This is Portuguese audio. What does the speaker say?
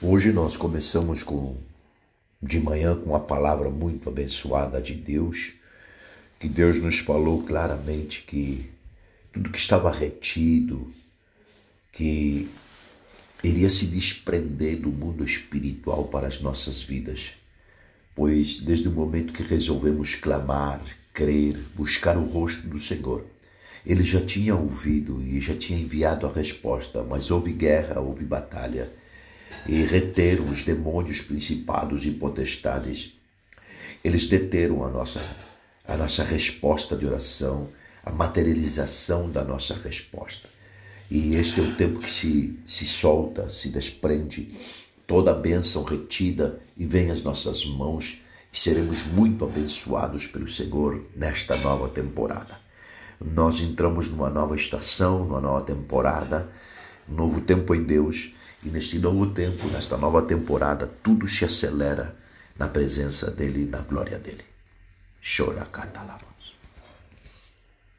Hoje nós começamos com de manhã com uma palavra muito abençoada de Deus, que Deus nos falou claramente que tudo que estava retido, que iria se desprender do mundo espiritual para as nossas vidas. Pois desde o momento que resolvemos clamar, crer, buscar o rosto do Senhor, ele já tinha ouvido e já tinha enviado a resposta, mas houve guerra, houve batalha e reteram os demônios, principados e potestades. Eles deteram a nossa, a nossa resposta de oração, a materialização da nossa resposta. E este é o tempo que se, se solta, se desprende toda a bênção retida e vem às nossas mãos e seremos muito abençoados pelo Senhor nesta nova temporada. Nós entramos numa nova estação, numa nova temporada, um novo tempo em Deus e neste novo tempo, nesta nova temporada, tudo se acelera na presença dele e na glória dele. Chora, catalabas.